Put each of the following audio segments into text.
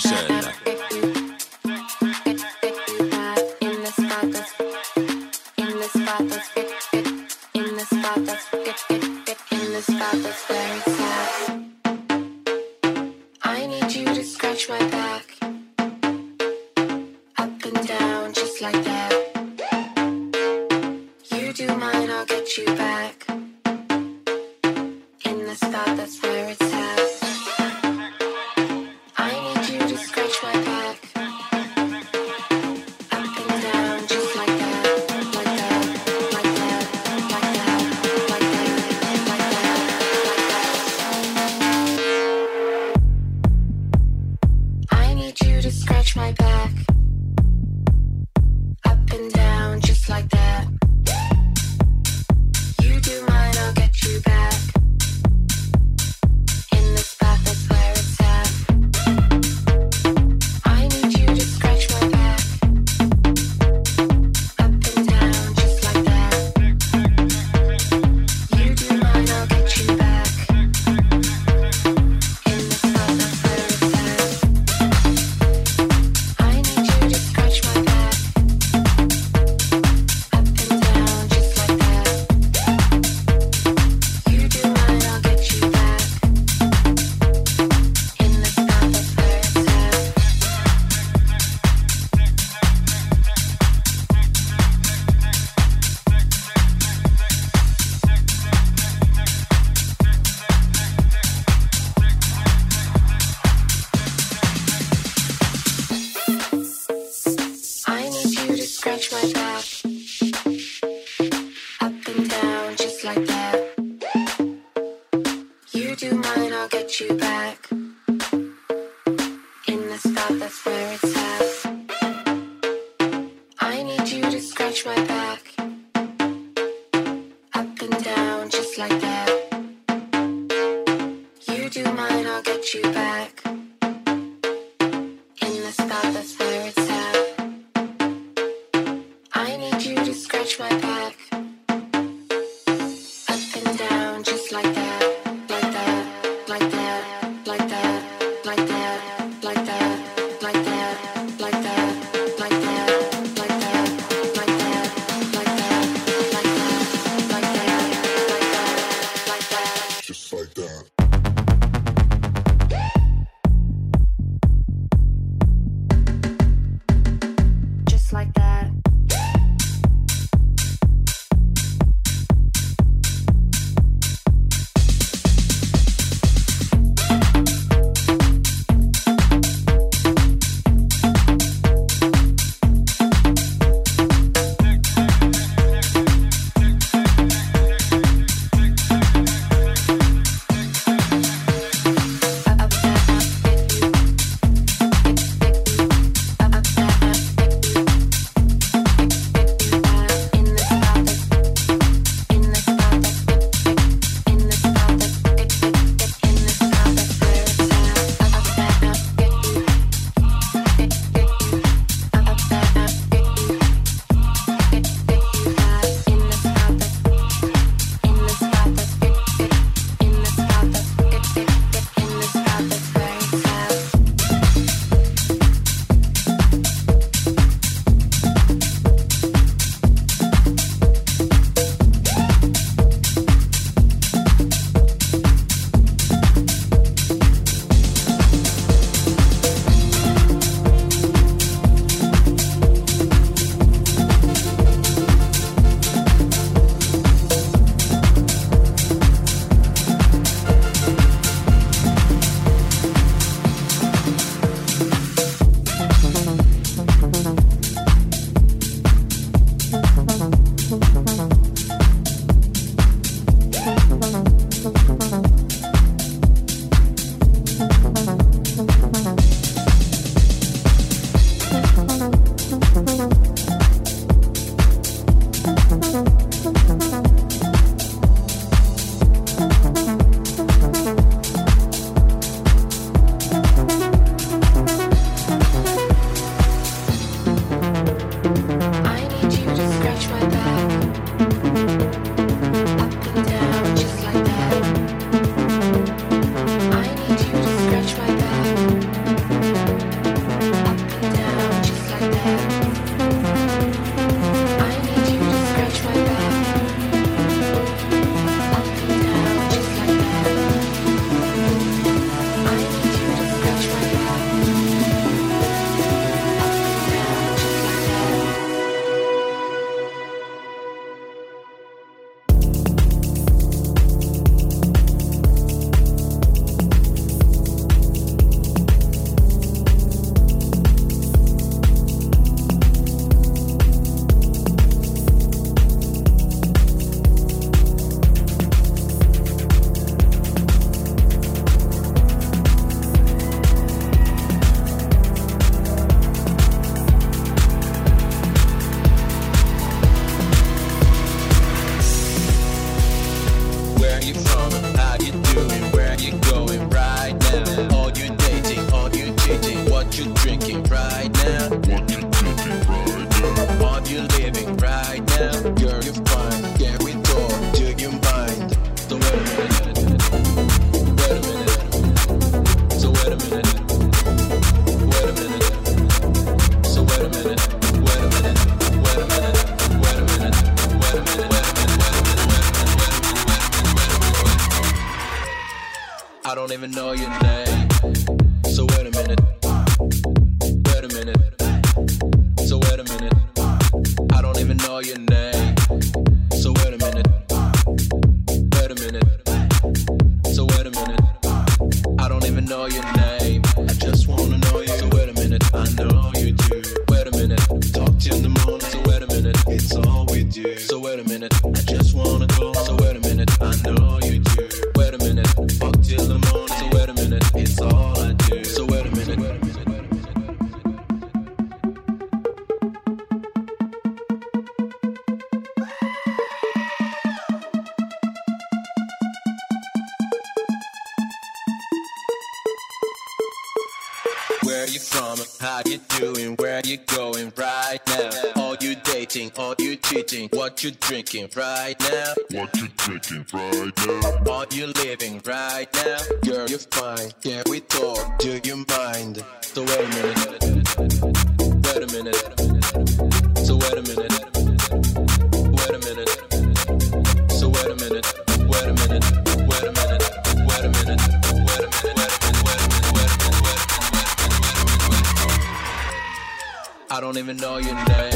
Session. All your name. What you drinking right now? What you drinking right now? Are you living right now? Girl, you're fine. Can we talk? Do you mind? So wait a minute. Wait a minute. So wait a minute. Wait a minute. So wait a minute. Wait a minute. Wait a minute. Wait a minute. Wait a minute. I don't even know your name.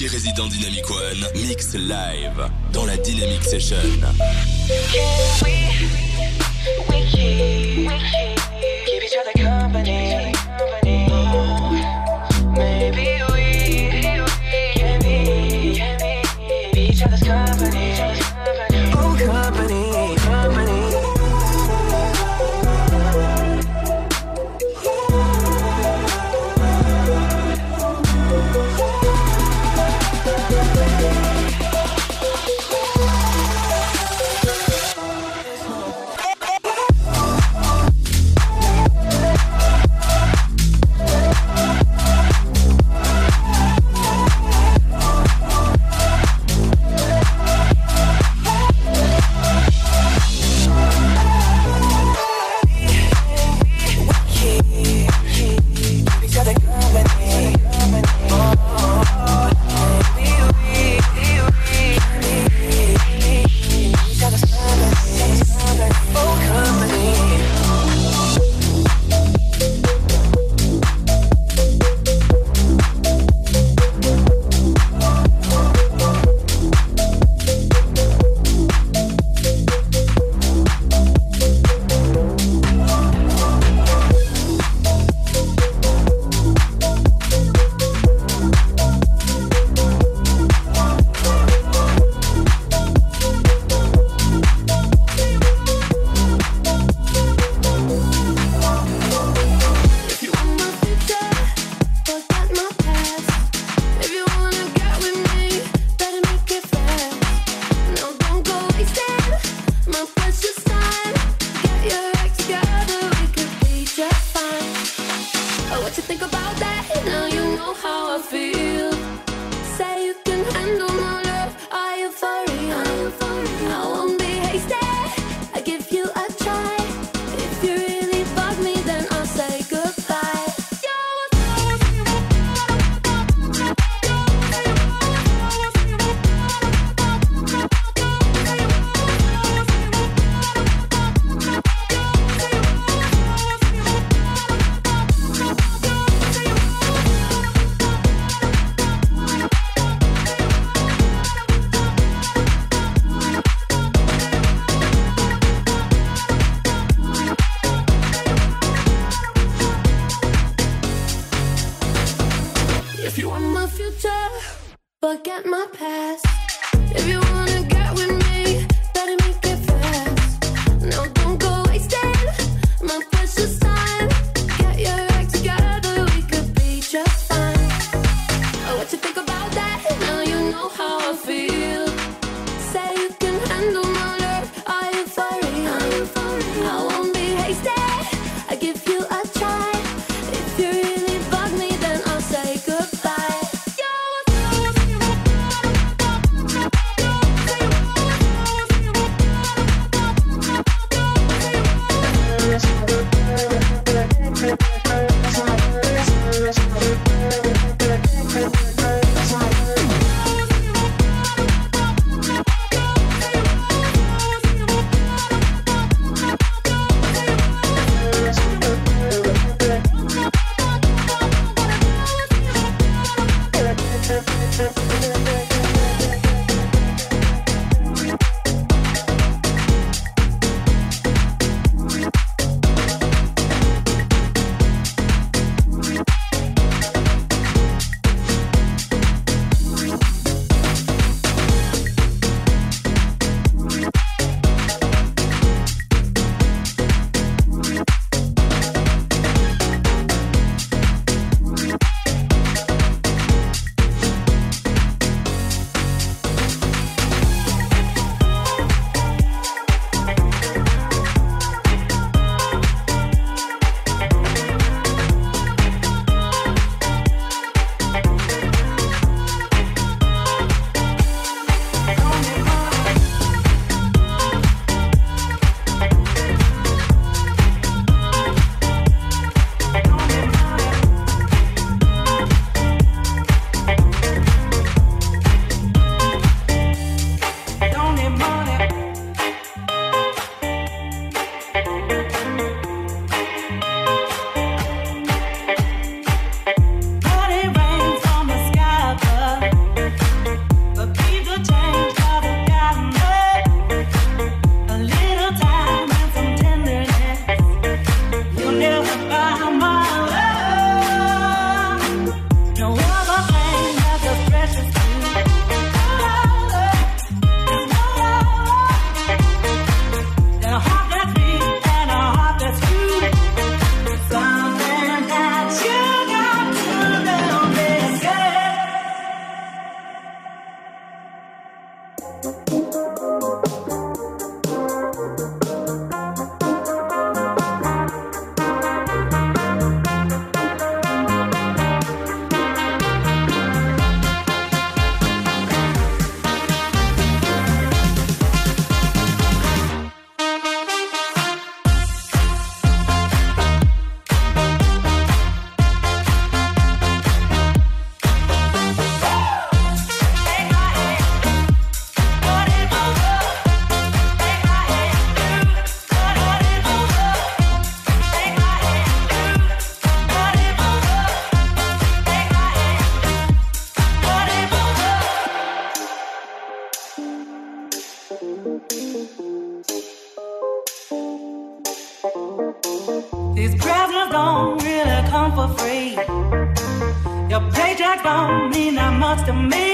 DJ résident Dynamic One mix live dans la Dynamic Session. forget my past. If you want for mean I must to me.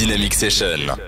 Dynamic Session.